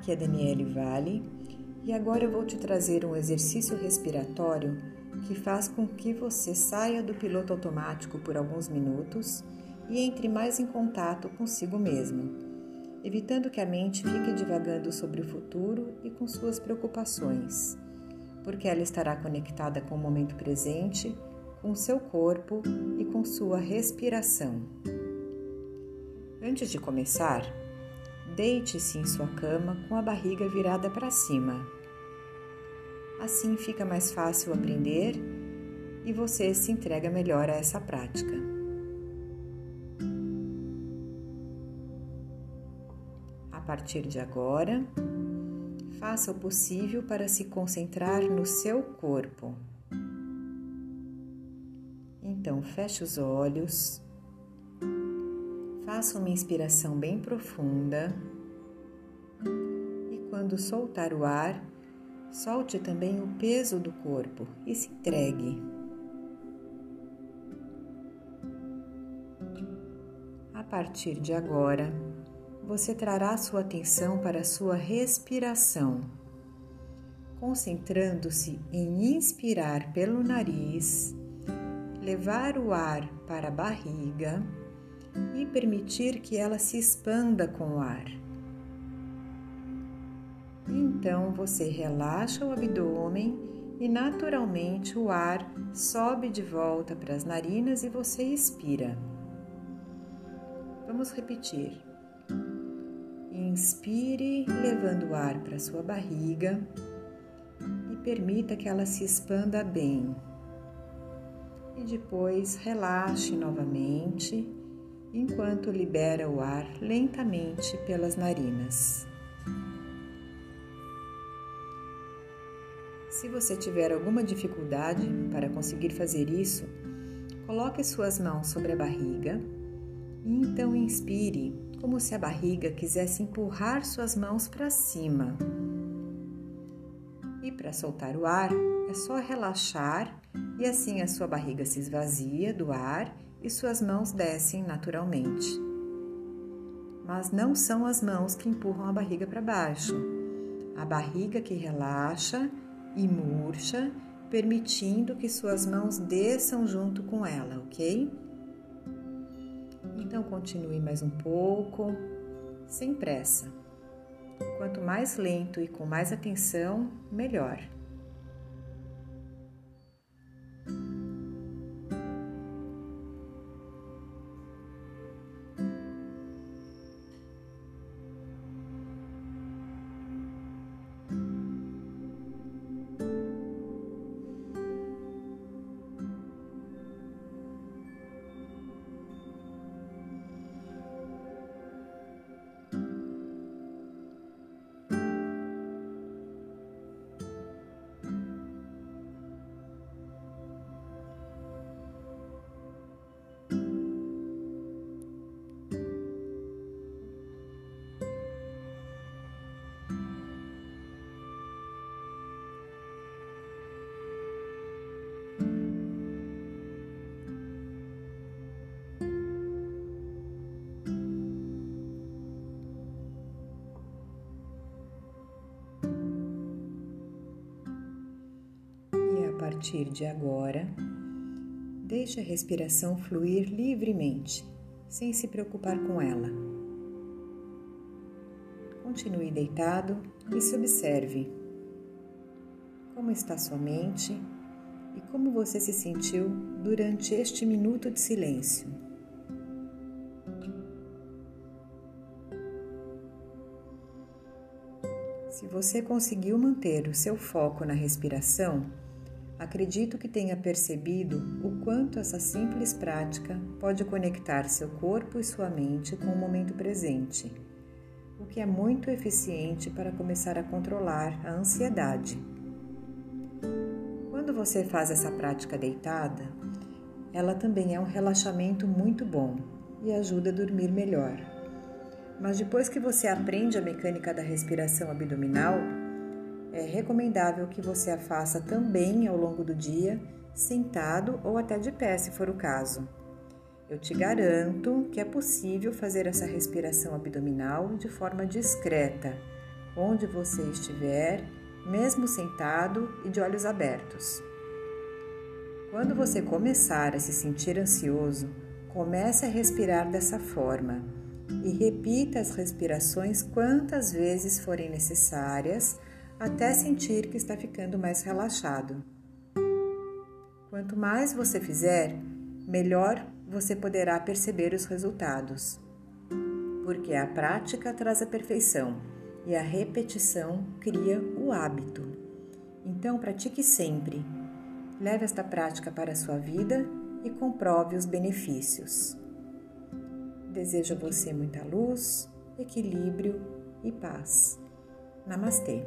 Aqui é Daniele Vale e agora eu vou te trazer um exercício respiratório que faz com que você saia do piloto automático por alguns minutos e entre mais em contato consigo mesmo, evitando que a mente fique divagando sobre o futuro e com suas preocupações, porque ela estará conectada com o momento presente, com seu corpo e com sua respiração. Antes de começar, Deite-se em sua cama com a barriga virada para cima. Assim fica mais fácil aprender e você se entrega melhor a essa prática. A partir de agora, faça o possível para se concentrar no seu corpo. Então, feche os olhos Faça uma inspiração bem profunda e quando soltar o ar, solte também o peso do corpo e se entregue. A partir de agora, você trará sua atenção para a sua respiração, concentrando-se em inspirar pelo nariz, levar o ar para a barriga e permitir que ela se expanda com o ar. Então você relaxa o abdômen e naturalmente o ar sobe de volta para as narinas e você expira. Vamos repetir. Inspire, levando o ar para sua barriga e permita que ela se expanda bem. E depois relaxe novamente enquanto libera o ar lentamente pelas narinas. Se você tiver alguma dificuldade para conseguir fazer isso, coloque suas mãos sobre a barriga e então inspire, como se a barriga quisesse empurrar suas mãos para cima. E para soltar o ar, é só relaxar e assim a sua barriga se esvazia do ar e suas mãos descem naturalmente. Mas não são as mãos que empurram a barriga para baixo, a barriga que relaxa e murcha, permitindo que suas mãos desçam junto com ela, ok? Então continue mais um pouco, sem pressa. Quanto mais lento e com mais atenção, melhor. Partir de agora, deixe a respiração fluir livremente, sem se preocupar com ela. Continue deitado e se observe. Como está sua mente e como você se sentiu durante este minuto de silêncio. Se você conseguiu manter o seu foco na respiração, Acredito que tenha percebido o quanto essa simples prática pode conectar seu corpo e sua mente com o momento presente, o que é muito eficiente para começar a controlar a ansiedade. Quando você faz essa prática deitada, ela também é um relaxamento muito bom e ajuda a dormir melhor. Mas depois que você aprende a mecânica da respiração abdominal, é recomendável que você a faça também ao longo do dia, sentado ou até de pé, se for o caso. Eu te garanto que é possível fazer essa respiração abdominal de forma discreta, onde você estiver, mesmo sentado e de olhos abertos. Quando você começar a se sentir ansioso, comece a respirar dessa forma e repita as respirações quantas vezes forem necessárias até sentir que está ficando mais relaxado. Quanto mais você fizer, melhor você poderá perceber os resultados. Porque a prática traz a perfeição e a repetição cria o hábito. Então, pratique sempre Leve esta prática para a sua vida e comprove os benefícios. Desejo a você muita luz, equilíbrio e paz. Namastê.